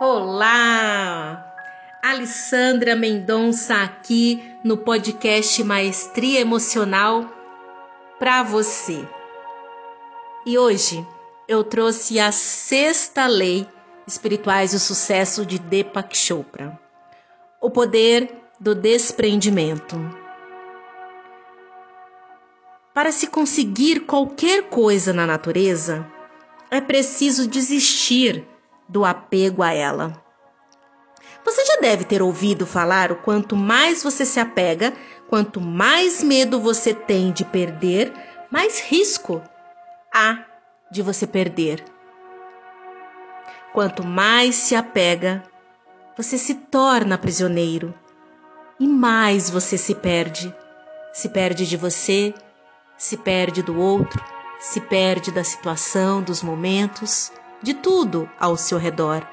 Olá! Alessandra Mendonça aqui no podcast Maestria Emocional para você. E hoje eu trouxe a sexta lei espirituais do sucesso de Deepak Chopra. O poder do desprendimento. Para se conseguir qualquer coisa na natureza, é preciso desistir do apego a ela. Você já deve ter ouvido falar o quanto mais você se apega, quanto mais medo você tem de perder, mais risco há de você perder. Quanto mais se apega, você se torna prisioneiro e mais você se perde. Se perde de você, se perde do outro, se perde da situação, dos momentos de tudo ao seu redor.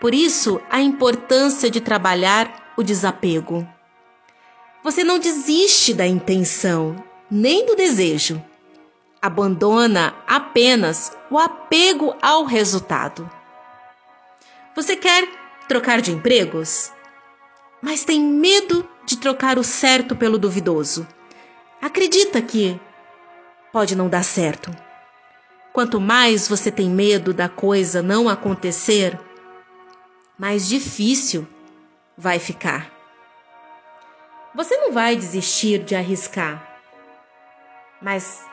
Por isso, a importância de trabalhar o desapego. Você não desiste da intenção, nem do desejo. Abandona apenas o apego ao resultado. Você quer trocar de empregos? Mas tem medo de trocar o certo pelo duvidoso. Acredita que pode não dar certo. Quanto mais você tem medo da coisa não acontecer, mais difícil vai ficar. Você não vai desistir de arriscar, mas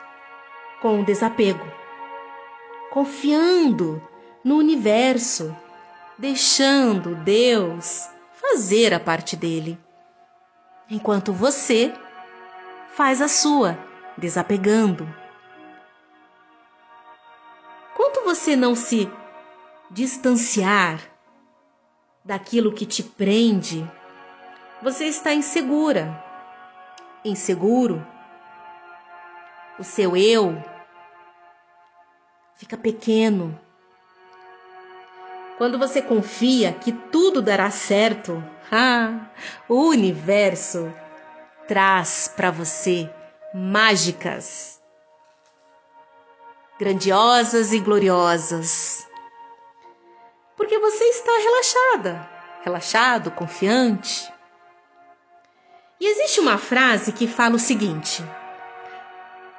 com desapego, confiando no universo, deixando Deus fazer a parte dele, enquanto você faz a sua, desapegando Enquanto você não se distanciar daquilo que te prende, você está insegura, inseguro. O seu eu fica pequeno. Quando você confia que tudo dará certo, ah, o universo traz para você mágicas grandiosas e gloriosas. Porque você está relaxada, relaxado, confiante. E existe uma frase que fala o seguinte: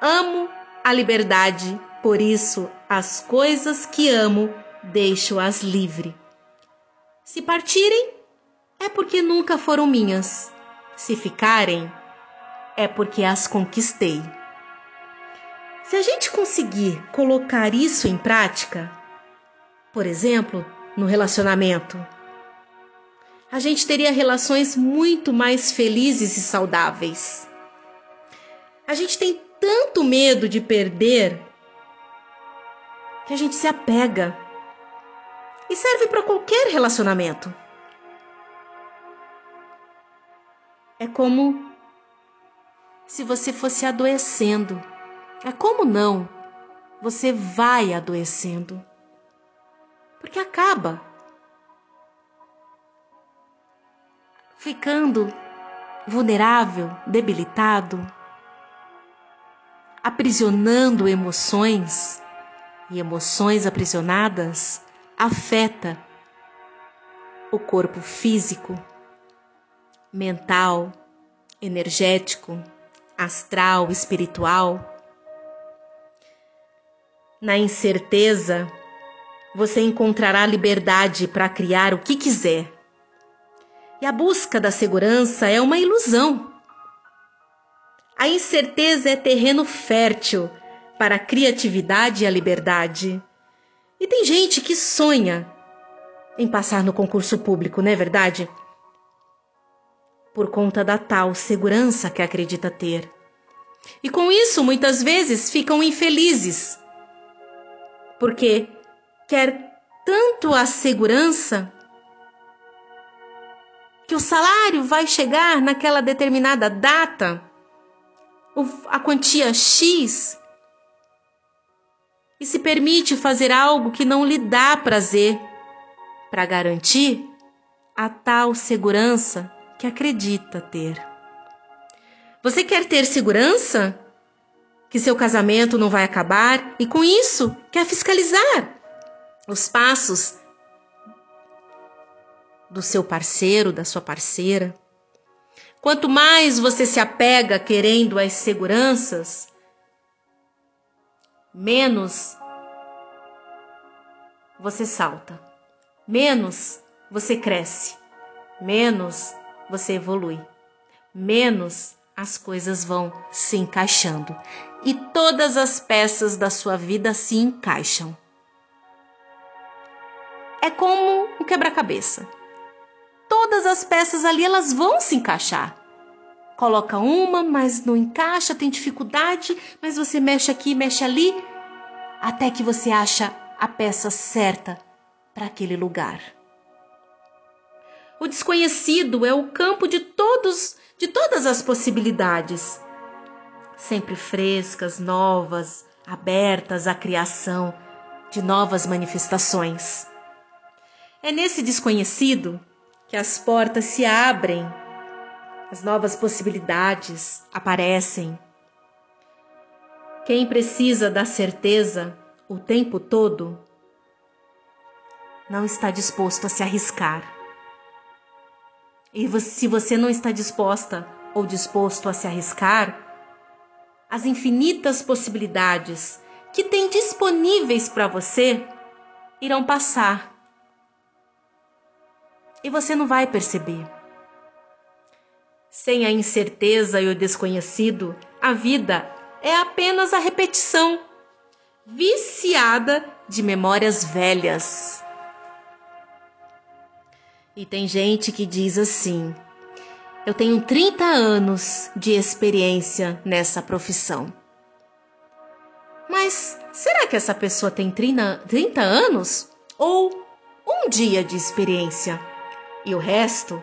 Amo a liberdade, por isso as coisas que amo deixo-as livre. Se partirem, é porque nunca foram minhas. Se ficarem, é porque as conquistei. Se a gente conseguir colocar isso em prática, por exemplo, no relacionamento, a gente teria relações muito mais felizes e saudáveis. A gente tem tanto medo de perder que a gente se apega. E serve para qualquer relacionamento. É como se você fosse adoecendo é como não? Você vai adoecendo. Porque acaba ficando vulnerável, debilitado, aprisionando emoções e emoções aprisionadas afeta o corpo físico, mental, energético, astral, espiritual na incerteza, você encontrará liberdade para criar o que quiser. E a busca da segurança é uma ilusão. A incerteza é terreno fértil para a criatividade e a liberdade. E tem gente que sonha em passar no concurso público, não é verdade? Por conta da tal segurança que acredita ter. E com isso, muitas vezes ficam infelizes porque quer tanto a segurança que o salário vai chegar naquela determinada data, a quantia X, e se permite fazer algo que não lhe dá prazer para garantir a tal segurança que acredita ter. Você quer ter segurança? Que seu casamento não vai acabar e com isso quer fiscalizar os passos do seu parceiro, da sua parceira. Quanto mais você se apega querendo as seguranças, menos você salta, menos você cresce, menos você evolui, menos as coisas vão se encaixando e todas as peças da sua vida se encaixam. É como um quebra-cabeça. Todas as peças ali elas vão se encaixar. Coloca uma, mas não encaixa, tem dificuldade, mas você mexe aqui, mexe ali, até que você acha a peça certa para aquele lugar. O desconhecido é o campo de todos, de todas as possibilidades, sempre frescas, novas, abertas à criação de novas manifestações. É nesse desconhecido que as portas se abrem, as novas possibilidades aparecem. Quem precisa da certeza o tempo todo não está disposto a se arriscar. E se você não está disposta ou disposto a se arriscar, as infinitas possibilidades que tem disponíveis para você irão passar. E você não vai perceber. Sem a incerteza e o desconhecido, a vida é apenas a repetição viciada de memórias velhas. E tem gente que diz assim: eu tenho 30 anos de experiência nessa profissão. Mas será que essa pessoa tem 30, 30 anos? Ou um dia de experiência? E o resto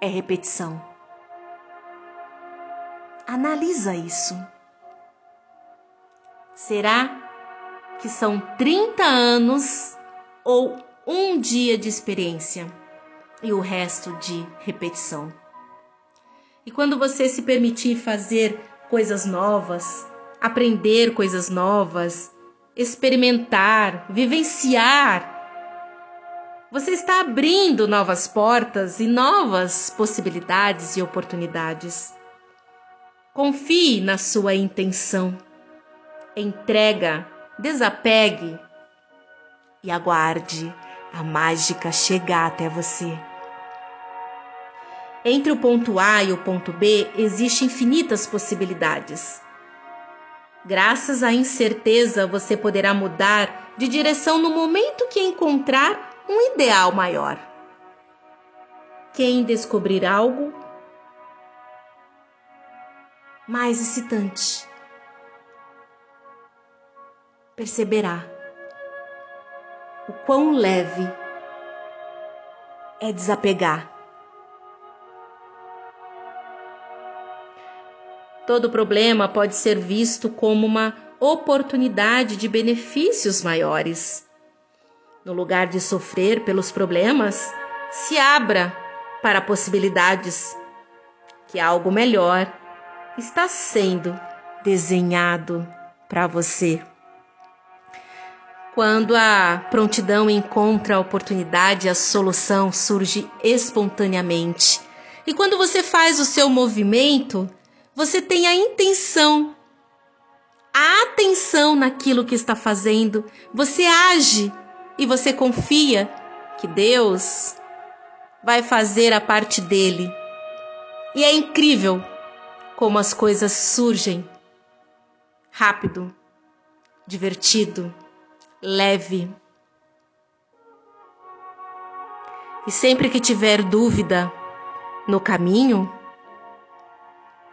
é repetição. Analisa isso. Será que são 30 anos ou um dia de experiência e o resto de repetição. E quando você se permitir fazer coisas novas, aprender coisas novas, experimentar, vivenciar, você está abrindo novas portas e novas possibilidades e oportunidades. Confie na sua intenção. Entrega, desapegue e aguarde a mágica chegar até você. Entre o ponto A e o ponto B existem infinitas possibilidades. Graças à incerteza, você poderá mudar de direção no momento que encontrar um ideal maior. Quem descobrir algo mais excitante perceberá o quão leve é desapegar. Todo problema pode ser visto como uma oportunidade de benefícios maiores. No lugar de sofrer pelos problemas, se abra para possibilidades que algo melhor está sendo desenhado para você. Quando a prontidão encontra a oportunidade, a solução surge espontaneamente. E quando você faz o seu movimento, você tem a intenção, a atenção naquilo que está fazendo, você age e você confia que Deus vai fazer a parte dele. E é incrível como as coisas surgem rápido, divertido leve. E sempre que tiver dúvida no caminho,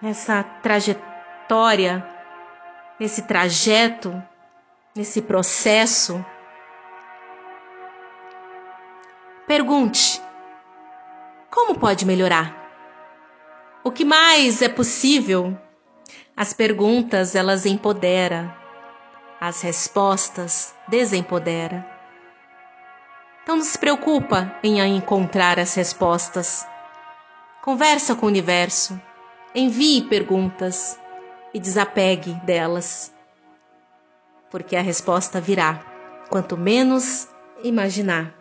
nessa trajetória, nesse trajeto, nesse processo, pergunte: como pode melhorar? O que mais é possível? As perguntas elas empoderam as respostas desempodera. Então não se preocupa em encontrar as respostas. Conversa com o universo, envie perguntas e desapegue delas. Porque a resposta virá, quanto menos imaginar.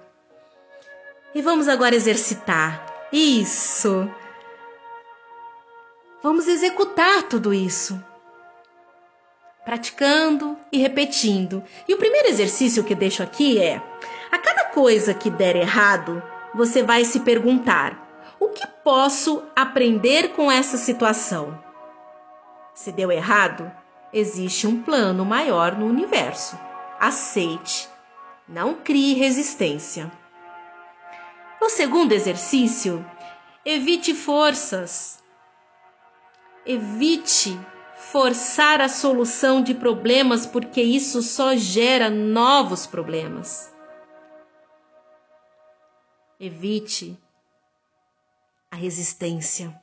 E vamos agora exercitar. Isso! Vamos executar tudo isso. Praticando e repetindo. E o primeiro exercício que deixo aqui é: a cada coisa que der errado, você vai se perguntar: o que posso aprender com essa situação? Se deu errado, existe um plano maior no universo. Aceite, não crie resistência. O segundo exercício, evite forças. Evite forçar a solução de problemas, porque isso só gera novos problemas. Evite a resistência.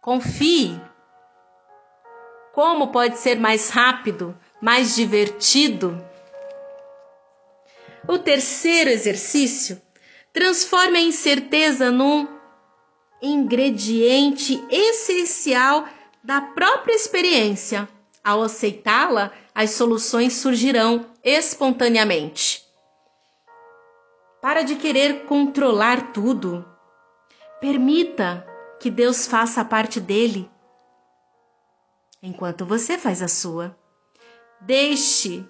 Confie. Como pode ser mais rápido, mais divertido? O terceiro exercício transforme a incerteza num ingrediente essencial da própria experiência. Ao aceitá-la, as soluções surgirão espontaneamente. Para de querer controlar tudo. Permita que Deus faça a parte dele, enquanto você faz a sua. Deixe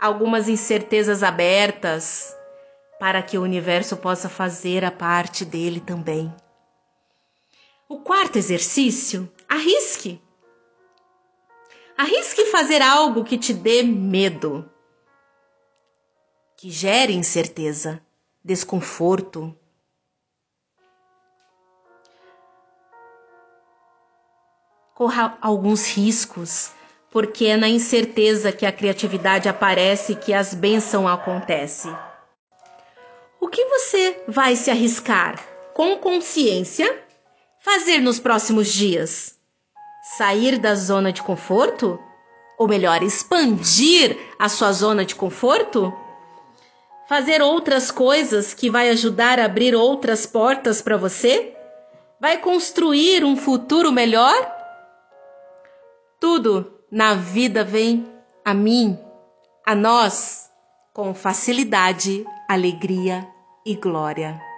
algumas incertezas abertas para que o universo possa fazer a parte dele também. O quarto exercício, arrisque. Arrisque fazer algo que te dê medo que gere incerteza, desconforto. Corra alguns riscos, porque é na incerteza que a criatividade aparece e que as bênçãos acontecem. O que você vai se arriscar com consciência fazer nos próximos dias? Sair da zona de conforto? Ou melhor, expandir a sua zona de conforto? Fazer outras coisas que vai ajudar a abrir outras portas para você? Vai construir um futuro melhor? Tudo na vida vem a mim, a nós, com facilidade, alegria e glória.